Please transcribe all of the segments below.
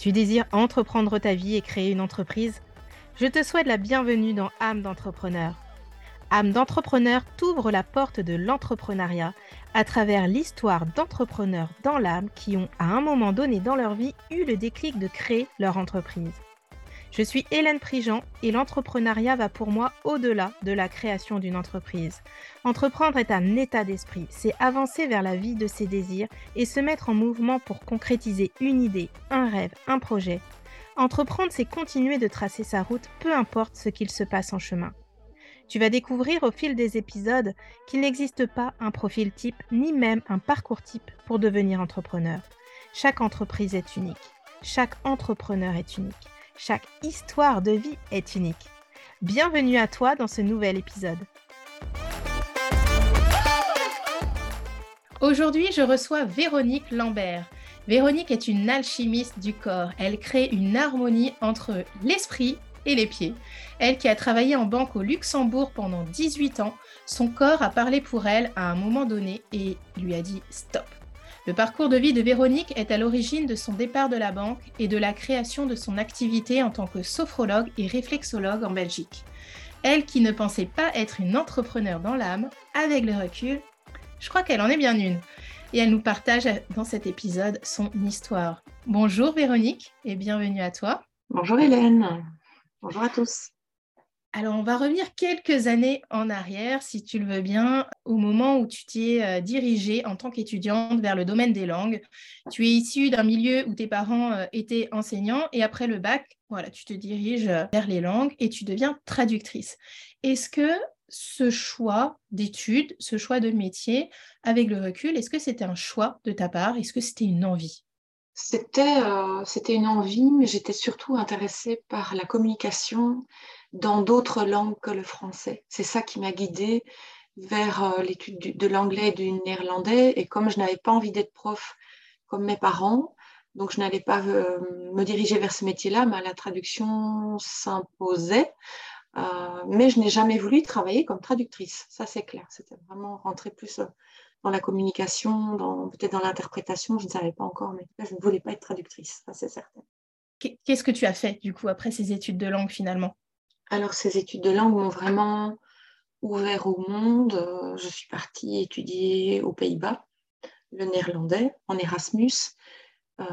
Tu désires entreprendre ta vie et créer une entreprise? Je te souhaite la bienvenue dans âme d'entrepreneur. âme d'entrepreneur t'ouvre la porte de l'entrepreneuriat à travers l'histoire d'entrepreneurs dans l'âme qui ont à un moment donné dans leur vie eu le déclic de créer leur entreprise. Je suis Hélène Prigent et l'entrepreneuriat va pour moi au-delà de la création d'une entreprise. Entreprendre est un état d'esprit, c'est avancer vers la vie de ses désirs et se mettre en mouvement pour concrétiser une idée, un rêve, un projet. Entreprendre, c'est continuer de tracer sa route, peu importe ce qu'il se passe en chemin. Tu vas découvrir au fil des épisodes qu'il n'existe pas un profil type ni même un parcours type pour devenir entrepreneur. Chaque entreprise est unique. Chaque entrepreneur est unique. Chaque histoire de vie est unique. Bienvenue à toi dans ce nouvel épisode. Aujourd'hui, je reçois Véronique Lambert. Véronique est une alchimiste du corps. Elle crée une harmonie entre l'esprit et les pieds. Elle qui a travaillé en banque au Luxembourg pendant 18 ans, son corps a parlé pour elle à un moment donné et lui a dit stop. Le parcours de vie de Véronique est à l'origine de son départ de la banque et de la création de son activité en tant que sophrologue et réflexologue en Belgique. Elle qui ne pensait pas être une entrepreneur dans l'âme, avec le recul, je crois qu'elle en est bien une. Et elle nous partage dans cet épisode son histoire. Bonjour Véronique et bienvenue à toi. Bonjour Hélène. Bonjour à tous. Alors, on va revenir quelques années en arrière, si tu le veux bien, au moment où tu t'es euh, dirigée en tant qu'étudiante vers le domaine des langues. Tu es issue d'un milieu où tes parents euh, étaient enseignants et après le bac, voilà, tu te diriges euh, vers les langues et tu deviens traductrice. Est-ce que ce choix d'études, ce choix de métier, avec le recul, est-ce que c'était un choix de ta part? Est-ce que c'était une envie? C'était, c'était une envie, mais j'étais surtout intéressée par la communication dans d'autres langues que le français. C'est ça qui m'a guidée vers euh, l'étude de l'anglais et du néerlandais. Et comme je n'avais pas envie d'être prof comme mes parents, donc je n'allais pas euh, me diriger vers ce métier-là, mais la traduction s'imposait. Euh, mais je n'ai jamais voulu travailler comme traductrice, ça c'est clair. C'était vraiment rentrer plus dans la communication, peut-être dans l'interprétation, je ne savais pas encore, mais je ne voulais pas être traductrice, ça c'est certain. Qu'est-ce que tu as fait du coup après ces études de langue finalement? Alors, ces études de langue m'ont vraiment ouvert au monde. Je suis partie étudier aux Pays-Bas le néerlandais en Erasmus. Euh,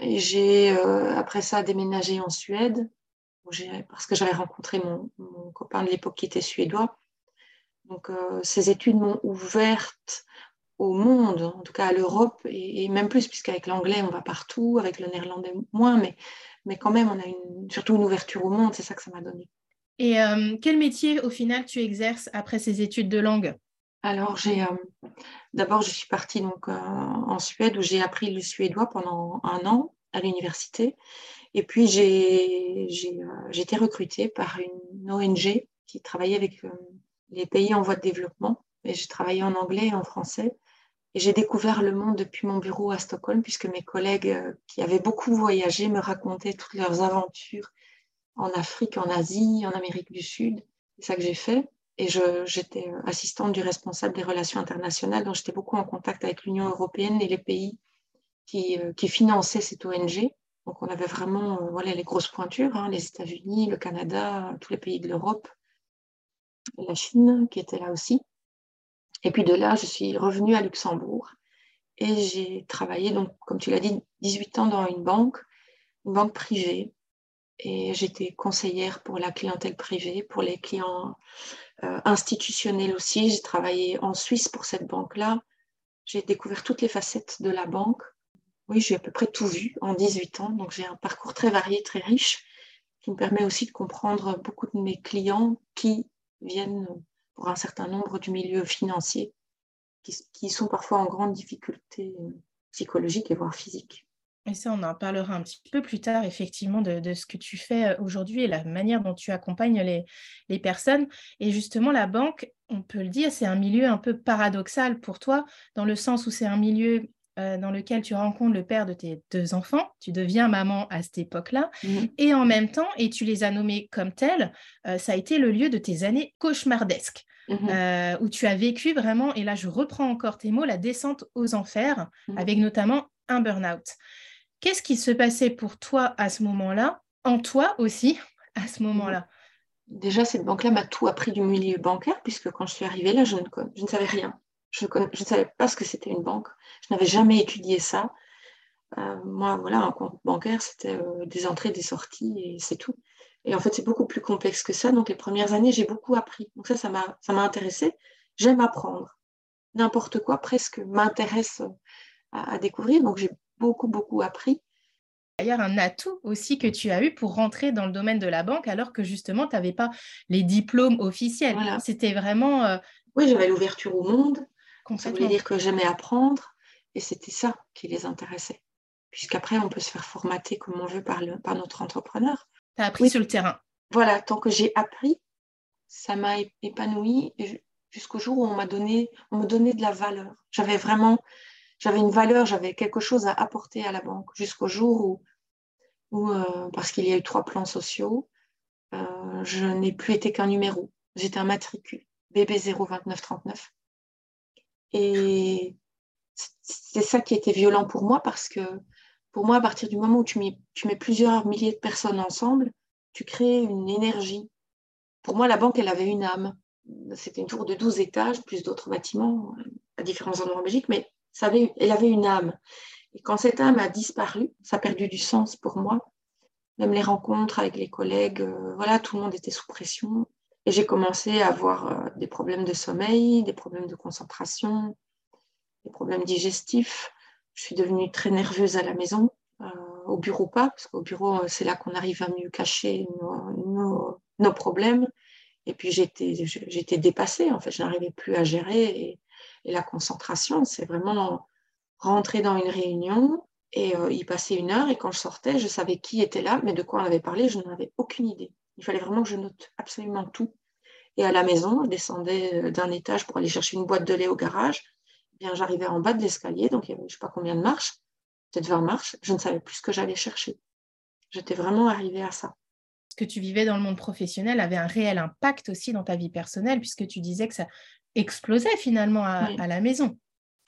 et j'ai, euh, après ça, déménagé en Suède parce que j'avais rencontré mon, copain de l'époque qui était suédois. Donc, euh, ces études m'ont ouverte au monde, en tout cas à l'Europe, et, même plus, puisqu'avec l'anglais, on va partout, avec le néerlandais moins, mais, mais quand même, on a une, surtout une ouverture au monde, c'est ça que ça m'a donné. Et euh, quel métier, au final, tu exerces après ces études de langue? Alors, j'ai euh, d'abord, je suis partie donc, euh, en Suède, où j'ai appris le suédois pendant un an à l'université. Et puis, j'ai été recrutée par une ONG qui travaillait avec les pays en voie de développement. Et j'ai travaillé en anglais et en français. Et j'ai découvert le monde depuis mon bureau à Stockholm, puisque mes collègues euh, qui avaient beaucoup voyagé me racontaient toutes leurs aventures en Afrique, en Asie, en Amérique du Sud. C'est ça que j'ai fait. Et j'étais euh, assistante du responsable des relations internationales, donc j'étais beaucoup en contact avec l'Union européenne et les pays qui, euh, qui, finançaient cette ONG. Donc on avait vraiment voilà, les grosses pointures, hein, les États-Unis, le Canada, tous les pays de l'Europe, la Chine qui était là aussi. Et puis de là, je suis revenue à Luxembourg et j'ai travaillé, donc, comme tu l'as dit, 18 ans dans une banque, une banque privée. Et j'étais conseillère pour la clientèle privée, pour les clients euh, institutionnels aussi. J'ai travaillé en Suisse pour cette banque-là. J'ai découvert toutes les facettes de la banque. Oui, j'ai à peu près tout vu en 18 ans. Donc j'ai un parcours très varié, très riche, qui me permet aussi de comprendre beaucoup de mes clients qui viennent pour un certain nombre du milieu financier qui, sont parfois en grande difficulté psychologique et voire physique. Et ça, on en parlera un petit peu plus tard, effectivement, de, ce que tu fais euh, aujourd'hui et la manière dont tu accompagnes les, les, personnes. Et justement, la banque, on peut le dire, c'est un milieu un peu paradoxal pour toi, dans le sens où c'est un milieu euh, dans lequel tu rencontres le père de tes deux enfants, tu deviens maman à cette époque-là, mhm. et en même temps, et tu les as nommés comme tels, euh, ça a été le lieu de tes années cauchemardesques, mhm. euh, où tu as vécu vraiment, et là je reprends encore tes mots, la descente aux enfers, mhm. avec notamment un burn-out. qu'est-ce qui se passait pour toi à ce moment-là, en toi aussi, à ce moment-là? Déjà, cette banque-là m'a tout appris du milieu bancaire, puisque quand je suis arrivée là, je ne, je ne savais rien. Je ne savais pas ce que c'était une banque. Je n'avais jamais étudié ça. Euh, moi, voilà, un compte bancaire, c'était euh, des entrées, des sorties, et c'est tout. Et en fait, c'est beaucoup plus complexe que ça. Donc, les premières années, j'ai beaucoup appris. Donc, ça, ça m'a, ça m'a intéressé. J'aime apprendre. N'importe quoi, presque, m'intéresse à, découvrir. Donc, j'ai beaucoup, beaucoup appris. D'ailleurs, un atout aussi que tu as eu pour rentrer dans le domaine de la banque, alors que justement, tu n'avais pas les diplômes officiels. C'était vraiment. Euh, oui, j'avais l'ouverture au monde. Ça voulait dire que j'aimais apprendre. Et c'était ça qui les intéressait. Puisqu'après, on peut se faire formater comme on veut par, le, par notre entrepreneur. Tu as appris sur le terrain. Voilà, tant que j'ai appris, ça m'a épanoui jusqu'au jour où on m'a donné, on me donnait de la valeur. J'avais vraiment, j'avais une valeur, j'avais quelque chose à apporter à la banque. Jusqu'au jour où, où euh, parce qu'il y a eu trois plans sociaux, euh, je n'ai plus été qu'un numéro. J'étais un matricule, BB 02939. Et c'est ça qui était violent pour moi parce que pour moi, à partir du moment où tu mets, plusieurs milliers de personnes ensemble, tu crées une énergie. Pour moi, la banque, elle avait une âme. C'était une tour de 12 étages, plus d'autres bâtiments à différents endroits en Belgique, mais elle avait une âme. Et quand cette âme a disparu, ça a perdu du sens pour moi. Même les rencontres avec les collègues, euh, voilà, tout le monde était sous pression. Et j'ai commencé à avoir euh, des problèmes de sommeil, des problèmes de concentration, des problèmes digestifs. Je suis devenue très nerveuse à la maison, euh, au bureau pas, parce qu'au bureau, euh, c'est là qu'on arrive à mieux cacher nos, problèmes. Et puis j'étais, dépassée, en fait, je n'arrivais plus à gérer. Et, la concentration, c'est vraiment rentrer dans une réunion et euh, y passer une heure. Et quand je sortais, je savais qui était là, mais de quoi on avait parlé, je n'en avais aucune idée. Il fallait vraiment que je note absolument tout. Et à la maison, je descendais d'un étage pour aller chercher une boîte de lait au garage j'arrivais en bas de l'escalier, donc il y avait je ne sais pas combien de marches, peut-être 20 marches, je ne savais plus ce que j'allais chercher. J'étais vraiment arrivée à ça. Ce que tu vivais dans le monde professionnel avait un réel impact aussi dans ta vie personnelle, puisque tu disais que ça explosait finalement à, la maison.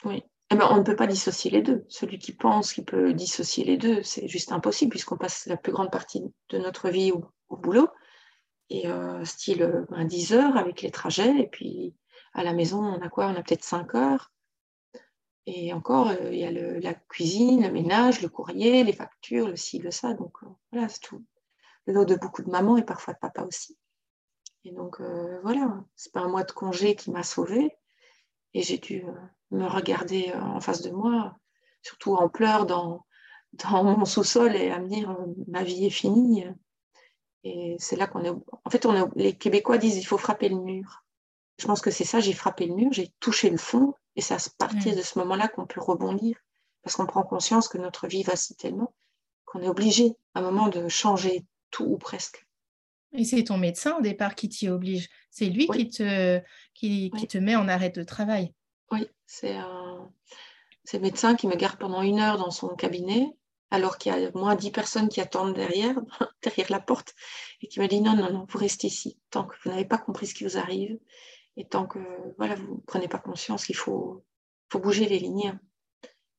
Oui. Eh ben, on ne peut pas dissocier les deux. Celui qui pense qu'il peut dissocier les deux, c'est juste impossible, puisqu'on passe la plus grande partie de notre vie au, boulot. Et euh, style 10 heures avec les trajets, et puis à la maison, on a quoi? On a peut-être 5 heures. Et encore, euh, il y a la cuisine, le ménage, le courrier, les factures, le ci, le ça. Donc euh, voilà, c'est tout. Le lot de beaucoup de mamans et parfois de papa aussi. Et donc euh, voilà, c'est pas un mois de congé qui m'a sauvée. Et j'ai dû me regarder en face de moi, surtout en pleurs dans, dans mon sous-sol et à me dire ma vie est finie. Et c'est là qu'on est. En fait, on les Québécois disent il faut frapper le mur. Je pense que c'est ça, j'ai frappé le mur, j'ai touché le fond et c'est à partir de ce moment-là qu'on peut rebondir, parce qu'on prend conscience que notre vie vacille tellement qu'on est obligé à un moment de changer tout ou presque. Et c'est ton médecin au départ qui t'y oblige. C'est lui qui, te, qui, te met en arrêt de travail. Oui, c'est le médecin qui me garde pendant une heure dans son cabinet, alors qu'il y a moins dix personnes qui attendent derrière, derrière la porte, et qui me dit non, non, non, vous restez ici, tant que vous n'avez pas compris ce qui vous arrive, et tant que voilà, vous ne prenez pas conscience qu'il faut, faut bouger les lignes.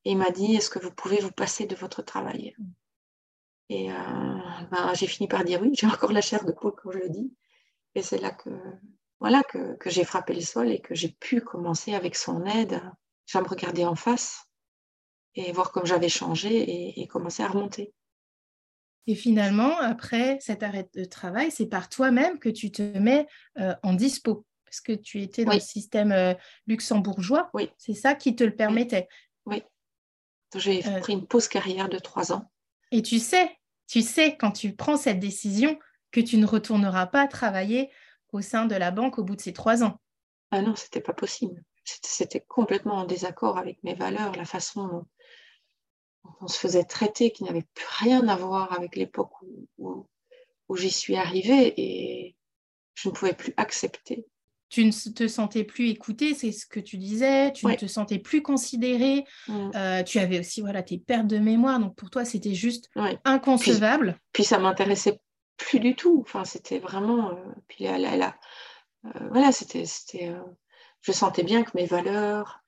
Et il m'a dit, est-ce que vous pouvez vous passer de votre travail? Et euh, ben, j'ai fini par dire oui, j'ai encore la chair de poule quand je le dis. Et c'est là que, voilà, que, que j'ai frappé le sol et que j'ai pu commencer avec son aide à me regarder en face et voir comme j'avais changé et, commencer à remonter. Et finalement, après cet arrêt de travail, c'est par toi-même que tu te mets euh, en dispo parce que tu étais dans le système euh, luxembourgeois. Oui. C'est ça qui te le permettait. Oui. J'ai euh, pris une pause carrière de trois ans. Et tu sais, tu sais, quand tu prends cette décision, que tu ne retourneras pas travailler au sein de la banque au bout de ces trois ans. Ah non, c'était pas possible. C'était complètement en désaccord avec mes valeurs, la façon dont on se faisait traiter, qui n'avait plus rien à voir avec l'époque où, où j'y suis arrivée et je ne pouvais plus accepter tu ne te sentais plus écoutée, c'est ce que tu disais, tu ne te sentais plus considérée, euh, tu avais aussi voilà, tes pertes de mémoire, donc pour toi c'était juste inconcevable. Puis, ça m'intéressait plus du tout, enfin c'était vraiment, euh, puis là, là, euh, voilà, c'était, c'était je sentais bien que mes valeurs,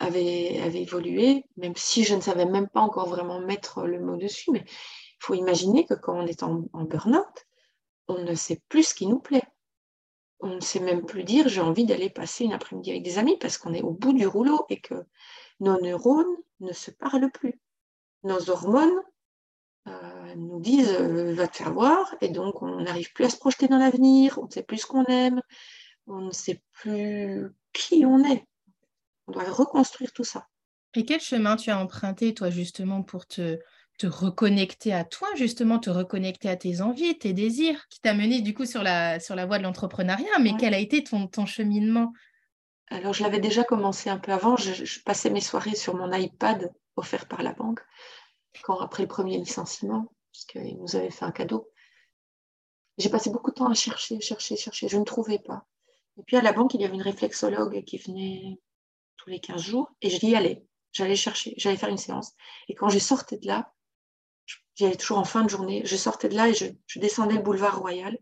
avait, avait évolué, même si je ne savais même pas encore vraiment mettre le mot dessus. Mais il faut imaginer que quand on est en, en burn-out, on ne sait plus ce qui nous plaît. On ne sait même plus dire j'ai envie d'aller passer une après-midi avec des amis parce qu'on est au bout du rouleau et que nos neurones ne se parlent plus. Nos hormones euh, nous disent euh, va te faire voir et donc on n'arrive plus à se projeter dans l'avenir, on ne sait plus ce qu'on aime, on ne sait plus qui on est. On doit reconstruire tout ça. Et quel chemin tu as emprunté, toi, justement, pour te, te reconnecter à toi, justement, te reconnecter à tes envies, tes désirs, qui t'a mené, du coup, sur la, sur la voie de l'entrepreneuriat, mais quel a été ton, ton cheminement? Alors, je l'avais déjà commencé un peu avant. Je, passais mes soirées sur mon iPad offert par la banque, quand après le premier licenciement, puisqu'ils nous avaient fait un cadeau. J'ai passé beaucoup de temps à chercher, chercher, chercher. Je ne trouvais pas. Et puis à la banque, il y avait une réflexologue qui venait tous les 15 jours et je y allais. J'allais chercher, j'allais faire une séance. Et quand je sortais de là, j'y allais toujours en fin de journée, je sortais de là et je, descendais le boulevard Royal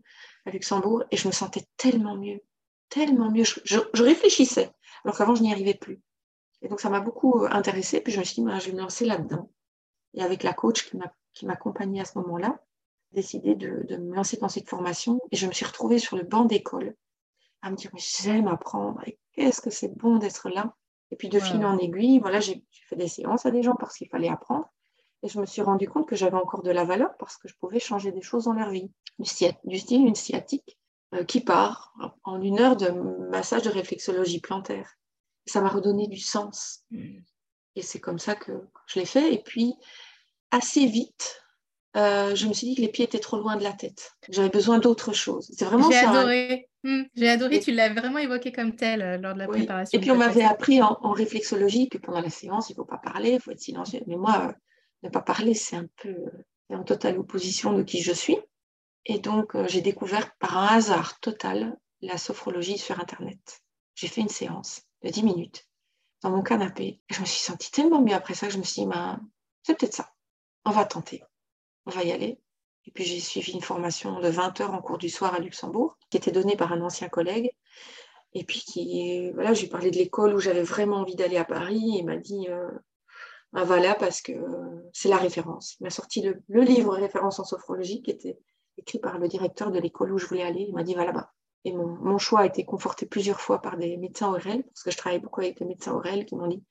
à Luxembourg et je me sentais tellement mieux, tellement mieux. Je, réfléchissais, alors qu'avant, je n'y arrivais plus. Et donc, ça m'a beaucoup intéressée. Puis je me suis dit, ben, je vais me lancer là-dedans. Et avec la coach qui m'accompagnait à ce moment-là, décidé de, de, me lancer dans cette formation. Et je me suis retrouvée sur le banc d'école à me dire, mais j'aime apprendre, et qu'est-ce que c'est bon d'être là. Et puis de fil en aiguille, voilà, j'ai fait des séances à des gens parce qu'il fallait apprendre. Et je me suis rendu compte que j'avais encore de la valeur parce que je pouvais changer des choses dans leur vie. Du, style une sciatique euh, qui part en une heure de massage de réflexologie plantaire. Ça m'a redonné du sens. Mm. Et c'est comme ça que je l'ai fait. Et puis, assez vite, euh, je me suis dit que les pieds étaient trop loin de la tête. J'avais besoin d'autre chose. C'est vraiment J'ai adoré. Hmm, j'ai adoré. Tu l'as vraiment évoqué comme tel euh, lors de la préparation. Et puis on m'avait appris en, réflexologie que pendant la séance, il ne faut pas parler, il faut être silencieux. Mais moi, ne pas parler, c'est un peu en totale opposition de qui je suis. Et donc, j'ai découvert par un hasard total la sophrologie sur Internet. J'ai fait une séance de 10 minutes dans mon canapé. Et je me suis sentie tellement mieux après ça que je me suis dit, ben, c'est peut-être ça. On va tenter on va y aller. Et puis j'ai suivi une formation de 20 heures en cours du soir à Luxembourg, qui était donnée par un ancien collègue. Et puis qui, voilà, j'ai parlé de l'école où j'avais vraiment envie d'aller à Paris. Et m'a dit, euh, ben voilà, parce que c'est la référence. Il m'a sorti le, livre référence en sophrologie qui était écrit par le directeur de l'école où je voulais aller. Il m'a dit, va là-bas. Et mon, mon, choix a été conforté plusieurs fois par des médecins orels, parce que je travaille beaucoup avec des médecins orels qui m'ont dit,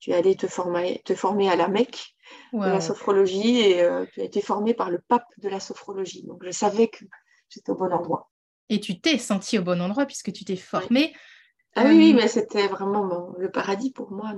tu es allé te former, te former à la Mecque de la sophrologie et euh, tu as été formé par le pape de la sophrologie. Donc je savais que j'étais au bon endroit. Et tu t'es senti au bon endroit puisque tu t'es formé. Ah oui, euh, mais c'était vraiment le paradis pour moi.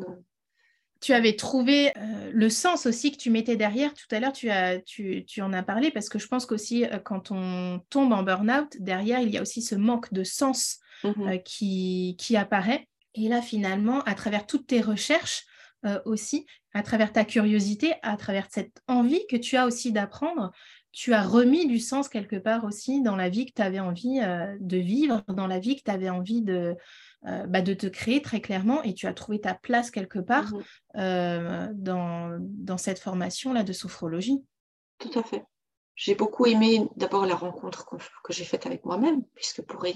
Tu avais trouvé euh, le sens aussi que tu mettais derrière. Tout à l'heure, tu, as, tu, tu, en as parlé parce que je pense qu'aussi, quand on tombe en burn-out, derrière, il y a aussi ce manque de sens mmh qui, qui apparaît. Et là, finalement, à travers toutes tes recherches, euh, aussi, à travers ta curiosité, à travers cette envie que tu as aussi d'apprendre, tu as remis du sens quelque part aussi dans la vie que tu avais envie euh, de vivre, dans la vie que tu avais envie de, euh, bah, de te créer très clairement et tu as trouvé ta place quelque part mmh dans, dans cette formation-là de sophrologie. Tout à fait. J'ai beaucoup aimé d'abord la rencontre que, j'ai faite avec moi-même, puisque pour,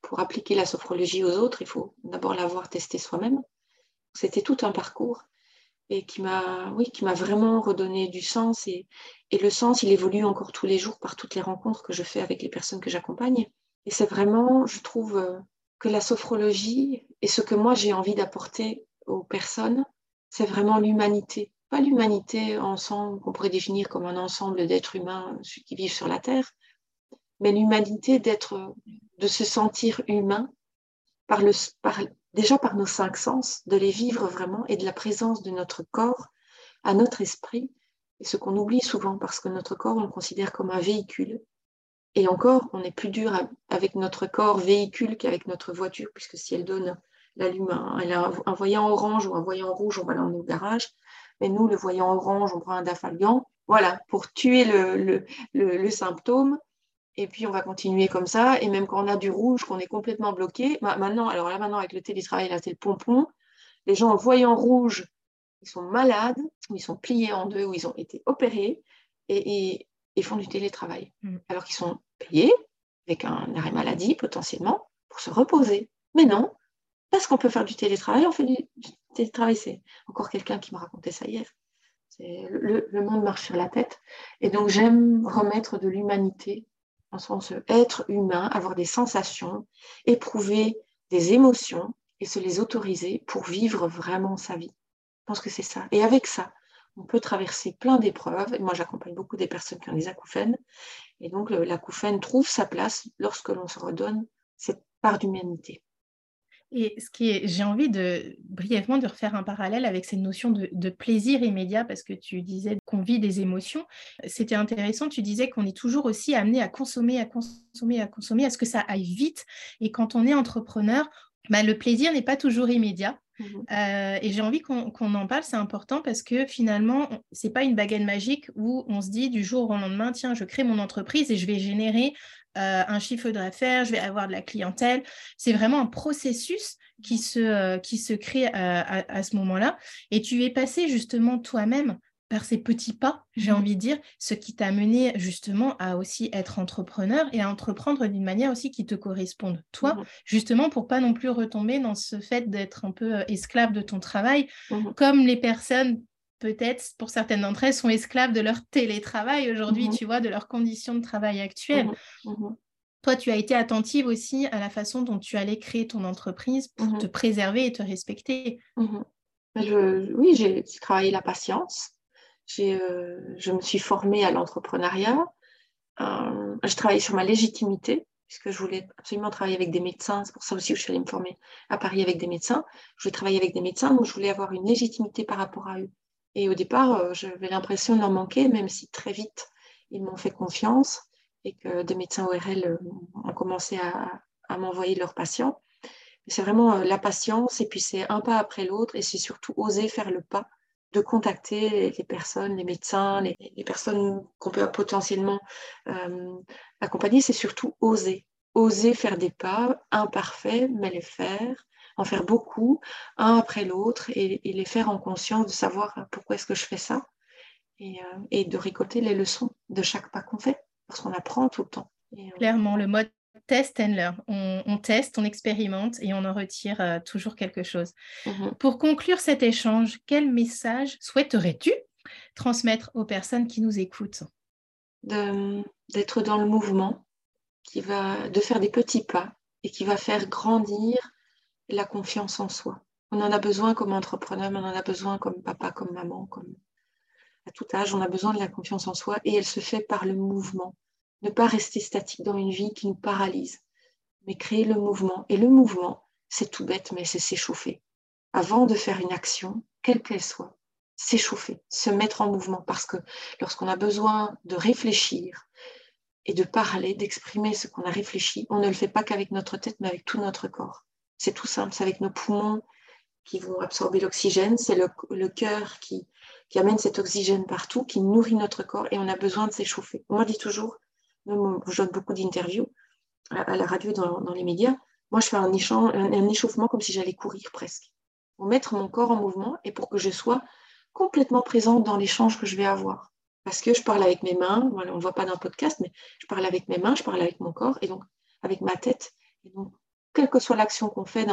pour appliquer la sophrologie aux autres, il faut d'abord l'avoir testé soi-même. C'était tout un parcours et qui m'a oui, qui m'a vraiment redonné du sens. Et, et, le sens, il évolue encore tous les jours par toutes les rencontres que je fais avec les personnes que j'accompagne. Et c'est vraiment, je trouve, euh, la sophrologie et ce que moi j'ai envie d'apporter aux personnes, c'est vraiment l'humanité. Pas l'humanité ensemble qu'on pourrait définir comme un ensemble d'êtres humains qui vivent sur la Terre, mais l'humanité d'être, de se sentir humain déjà par nos cinq sens, de les vivre vraiment et de la présence de notre corps à notre esprit, et ce qu'on oublie souvent parce que notre corps, on le considère comme un véhicule. Et encore, on est plus dur avec notre corps véhicule qu'avec notre voiture, puisque si elle donne la lumière, elle a un voyant orange ou un voyant rouge, on va l'emmener au garage. Mais nous, le voyant orange, on prend un dafalgan, voilà, pour tuer le, symptôme et puis on va continuer comme ça. Et même quand on a du rouge, qu'on est complètement bloqué, maintenant, alors là maintenant avec le télétravail, là c'est le pompon. Les gens en voyant rouge, ils sont malades, ils sont pliés en deux, ou ils ont été opérés et, font du télétravail. Mm. Alors qu'ils sont payés avec un arrêt maladie potentiellement pour se reposer. Mais non, parce qu'on peut faire du télétravail, on fait du, télétravail. C'est encore quelqu'un qui me racontait ça hier. Le, le, monde marche sur la tête. Et donc, j'aime remettre de l'humanité, en sens être humain, avoir des sensations, éprouver des émotions et se les autoriser pour vivre vraiment sa vie. Je pense que c'est ça. Et avec ça, on peut traverser plein d'épreuves. Moi, j'accompagne beaucoup des personnes qui ont des acouphènes. Et donc, l'acouphène trouve sa place lorsque l'on se redonne cette part d'humanité. Et ce qui est, j'ai envie de brièvement de refaire un parallèle avec cette notion de, plaisir immédiat parce que tu disais qu'on vit des émotions. C'était intéressant. Tu disais qu'on est toujours aussi amené à consommer, à consommer, à consommer, à ce que ça aille vite. Et quand on est entrepreneur, bah, le plaisir n'est pas toujours immédiat. Mmh euh, et j'ai envie qu'on en parle, c'est important parce que finalement, c'est pas une baguette magique où on se dit du jour au lendemain, tiens, je crée mon entreprise et je vais générer euh, un chiffre d'affaires, je vais avoir de la clientèle. C'est vraiment un processus qui se, euh, crée à, ce moment-là. Et tu es passé justement toi-même par ces petits pas, j'ai mmh. envie de dire, ce qui t'a mené justement à aussi être entrepreneur et à entreprendre d'une manière aussi qui te corresponde, toi, mmh justement pour pas non plus retomber dans ce fait d'être un peu euh, esclave de ton travail, mmh comme les personnes peut-être pour certaines d'entre elles sont esclaves de leur télétravail aujourd'hui, tu vois, de leurs conditions de travail actuelles. Toi, tu as été attentive aussi à la façon dont tu allais créer ton entreprise pour te préserver et te respecter. oui, j'ai travaillé la patience. Euh, je me suis formée à l'entrepreneuriat. Euh, je travaillais sur ma légitimité, puisque je voulais absolument travailler avec des médecins. C'est pour ça aussi que je suis allée me former à Paris avec des médecins. Je voulais travailler avec des médecins, donc je voulais avoir une légitimité par rapport à eux. Et au départ, euh, j'avais l'impression d'en manquer, même si très vite, ils m'ont fait confiance et que des médecins ORL ont commencé à, à m'envoyer leurs patients. C'est vraiment la patience, et puis c'est un pas après l'autre, et c'est surtout oser faire le pas de contacter les personnes, les médecins, les, personnes qu'on peut potentiellement euh, accompagner, c'est surtout oser. Oser faire des pas imparfaits, mais les faire, en faire beaucoup, un après l'autre, et, les faire en conscience de savoir pourquoi est-ce que je fais ça, et, euh, de récolter les leçons de chaque pas qu'on fait, parce qu'on apprend tout le temps. Euh, Clairement, le mode test and learn. On, teste, on expérimente et on en retire euh, toujours quelque chose. Mhm. Pour conclure cet échange, quel message souhaiterais-tu transmettre aux personnes qui nous écoutent? D'être dans le mouvement, qui va, de faire des petits pas et qui va faire grandir la confiance en soi. On en a besoin comme entrepreneur, mais on en a besoin comme papa, comme maman, comme à tout âge, on a besoin de la confiance en soi et elle se fait par le mouvement ne pas rester statique dans une vie qui nous paralyse, mais créer le mouvement. Et le mouvement, c'est tout bête, mais c'est s'échauffer. Avant de faire une action, quelle qu'elle soit, s'échauffer, se mettre en mouvement, parce que lorsqu'on a besoin de réfléchir et de parler, d'exprimer ce qu'on a réfléchi, on ne le fait pas qu'avec notre tête, mais avec tout notre corps. C'est tout simple, c'est avec nos poumons qui vont absorber l'oxygène, c'est le, cœur qui, amène cet oxygène partout, qui nourrit notre corps, et on a besoin de s'échauffer. On dit toujours, je donne beaucoup d'interviews à, la radio, dans, les médias. Moi, je fais un, échauffement comme si j'allais courir presque, pour mettre mon corps en mouvement et pour que je sois complètement présente dans l'échange que je vais avoir. Parce que je parle avec mes mains, on ne voit pas dans le podcast, mais je parle avec mes mains, je parle avec mon corps et donc avec ma tête. Et donc, quelle que soit l'action qu'on fait,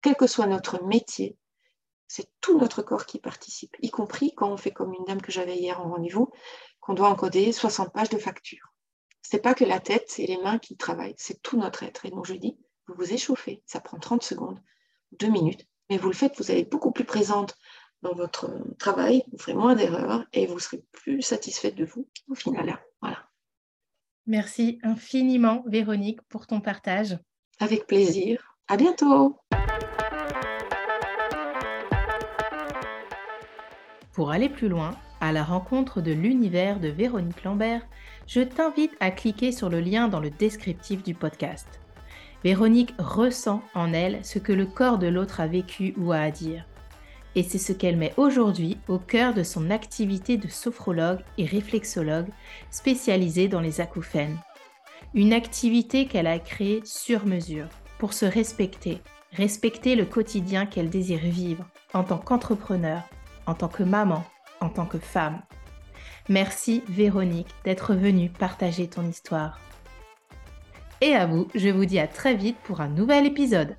quel que soit notre métier, c'est tout notre corps qui participe, y compris quand on fait comme une dame que j'avais hier en rendez-vous, qu'on doit encoder 60 pages de factures c'est pas que la tête et les mains qui travaillent, c'est tout notre être. Et donc je dis, vous vous échauffez, ça prend 30 secondes, 2 minutes, mais vous le faites, vous allez être beaucoup plus présente dans votre travail, vous ferez moins d'erreurs et vous serez plus satisfaite de vous au final. Voilà. Merci infiniment, Véronique, pour ton partage. Avec plaisir. À bientôt. Pour aller plus loin, à la rencontre de l'univers de Véronique Lambert, je t'invite à cliquer sur le lien dans le descriptif du podcast. Véronique ressent en elle ce que le corps de l'autre a vécu ou a à dire. Et c'est ce qu'elle met aujourd'hui au cœur de son activité de sophrologue et réflexologue spécialisée dans les acouphènes. Une activité qu'elle a créée sur mesure pour se respecter, respecter le quotidien qu'elle désire vivre en tant qu'entrepreneur, en tant que maman, en tant que femme. Merci Véronique d'être venue partager ton histoire. Et à vous, je vous dis à très vite pour un nouvel épisode.